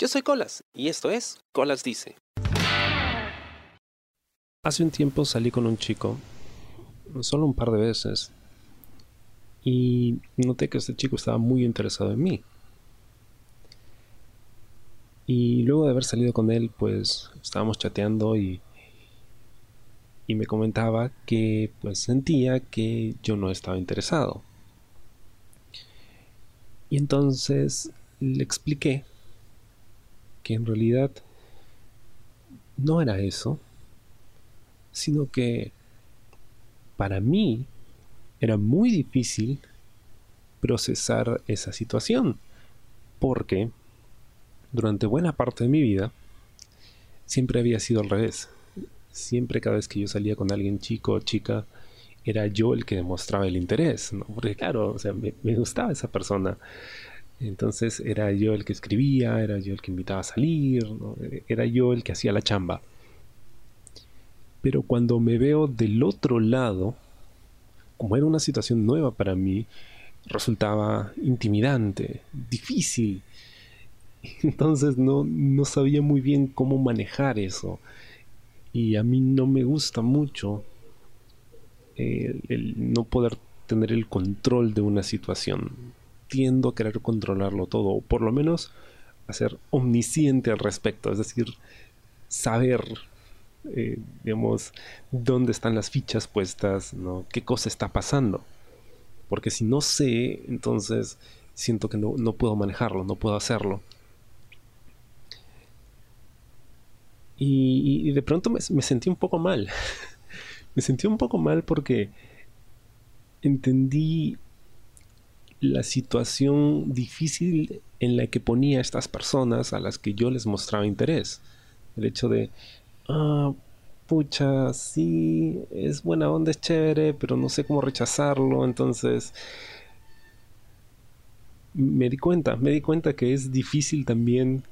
Yo soy Colas y esto es Colas Dice. Hace un tiempo salí con un chico, solo un par de veces, y noté que este chico estaba muy interesado en mí. Y luego de haber salido con él, pues estábamos chateando y, y me comentaba que pues sentía que yo no estaba interesado. Y entonces le expliqué que en realidad no era eso, sino que para mí era muy difícil procesar esa situación, porque durante buena parte de mi vida siempre había sido al revés. Siempre cada vez que yo salía con alguien chico o chica, era yo el que demostraba el interés, ¿no? Porque claro, o sea, me, gustaba esa persona. Entonces era yo el que escribía, era yo el que invitaba a salir, era yo el que hacía la chamba. Pero cuando me veo del otro lado, como era una situación nueva para mí, resultaba intimidante, difícil. Entonces no, no sabía muy bien cómo manejar eso. Y a mí no me gusta mucho el, no poder tener el control de una situación. Tiendo a querer controlarlo todo, o por lo menos a ser omnisciente al respecto, es decir, saber, eh, digamos, dónde están las fichas puestas, ¿no? qué cosa está pasando. Porque si no sé, entonces siento que no, puedo manejarlo, no puedo hacerlo. Y, de pronto me, sentí un poco mal. me sentí un poco mal porque entendí la situación difícil en la que ponía a estas personas a las que yo les mostraba interés. El hecho de, ah, pucha, sí, es buena onda, es chévere, pero no sé cómo rechazarlo, entonces me di cuenta, me di cuenta que es difícil también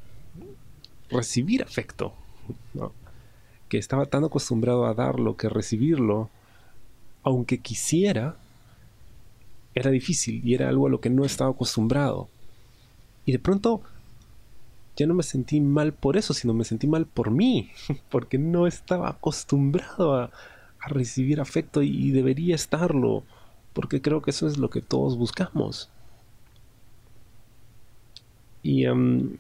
recibir afecto. que estaba tan acostumbrado a darlo que recibirlo, aunque quisiera, era difícil y era algo a lo que no estaba acostumbrado. Y de pronto ya no me sentí mal por eso, sino me sentí mal por mí, porque no estaba acostumbrado a, recibir afecto y, debería estarlo, porque creo que eso es lo que todos buscamos. Y al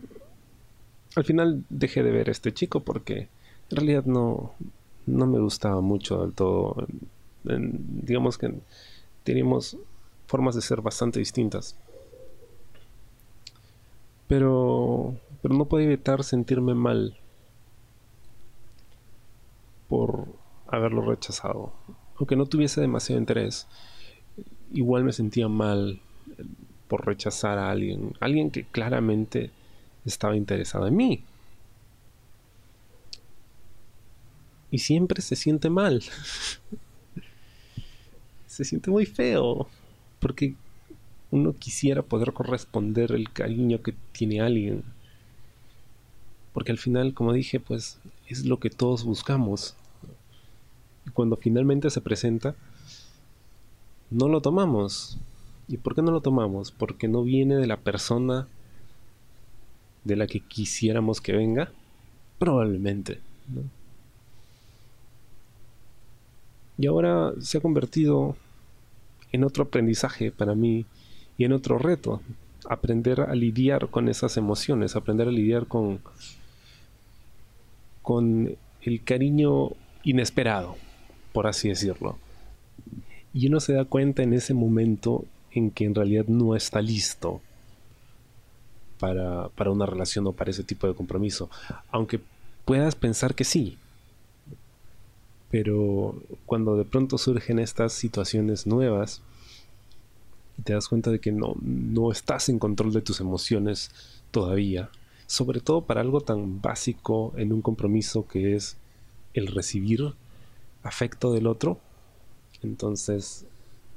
final dejé de ver a este chico porque en realidad no, no me gustaba mucho del todo. digamos que teníamos formas de ser bastante distintas. Pero, pero no podía evitar sentirme mal por haberlo rechazado. Aunque no tuviese demasiado interés, igual me sentía mal por rechazar a alguien, alguien que claramente estaba interesado en mí. y siempre se siente mal. se siente muy feo. Porque uno quisiera poder corresponder el cariño que tiene alguien. Porque al final, como dije, pues es lo que todos buscamos. Y cuando finalmente se presenta, no lo tomamos. ¿Y por qué no lo tomamos? Porque no viene de la persona de la que quisiéramos que venga. Probablemente. ¿no? Y ahora se ha convertido en otro aprendizaje para mí y en otro reto. Aprender a lidiar con esas emociones, aprender a lidiar con, con el cariño inesperado, por así decirlo. Y uno se da cuenta en ese momento en que en realidad no está listo para, para una relación o para ese tipo de compromiso. Aunque puedas pensar que sí, pero cuando de pronto surgen estas situaciones nuevas y te das cuenta de que no, no estás en control de tus emociones todavía, sobre todo para algo tan básico en un compromiso que es el recibir afecto del otro, entonces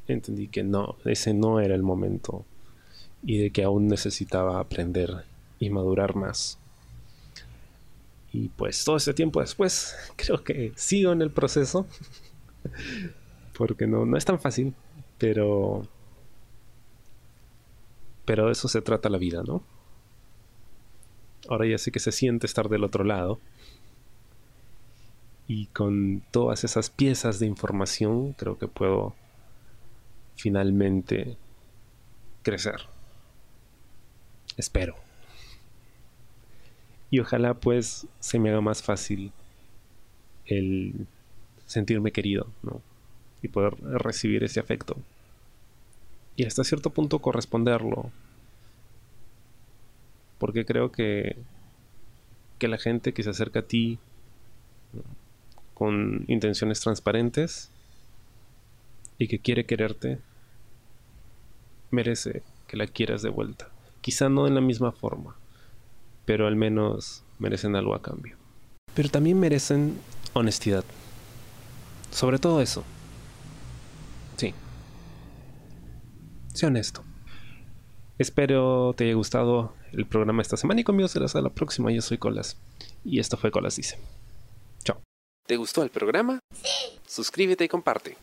entendí que no, ese no era el momento y de que aún necesitaba aprender y madurar más. Y pues todo ese tiempo después, creo que sigo en el proceso. Porque no, no es tan fácil, pero. Pero de eso se trata la vida, ¿no? Ahora ya sé que se siente estar del otro lado. Y con todas esas piezas de información creo que puedo finalmente crecer. Espero. Y ojalá pues se me haga más fácil el sentirme querido. Y poder recibir ese afecto. Y hasta cierto punto corresponderlo. Porque creo que, que la gente que se acerca a ti con intenciones transparentes y que quiere quererte, merece que la quieras de vuelta. Quizá no en la misma forma, pero al menos merecen algo a cambio. Pero también merecen honestidad. Sobre todo eso. Sí. Sé honesto. Espero te haya gustado el programa esta semana y conmigo será hasta la próxima. Yo soy Colas. Y esto fue Colas Dice. Chao. ¿Te gustó el programa? Sí. Suscríbete y comparte.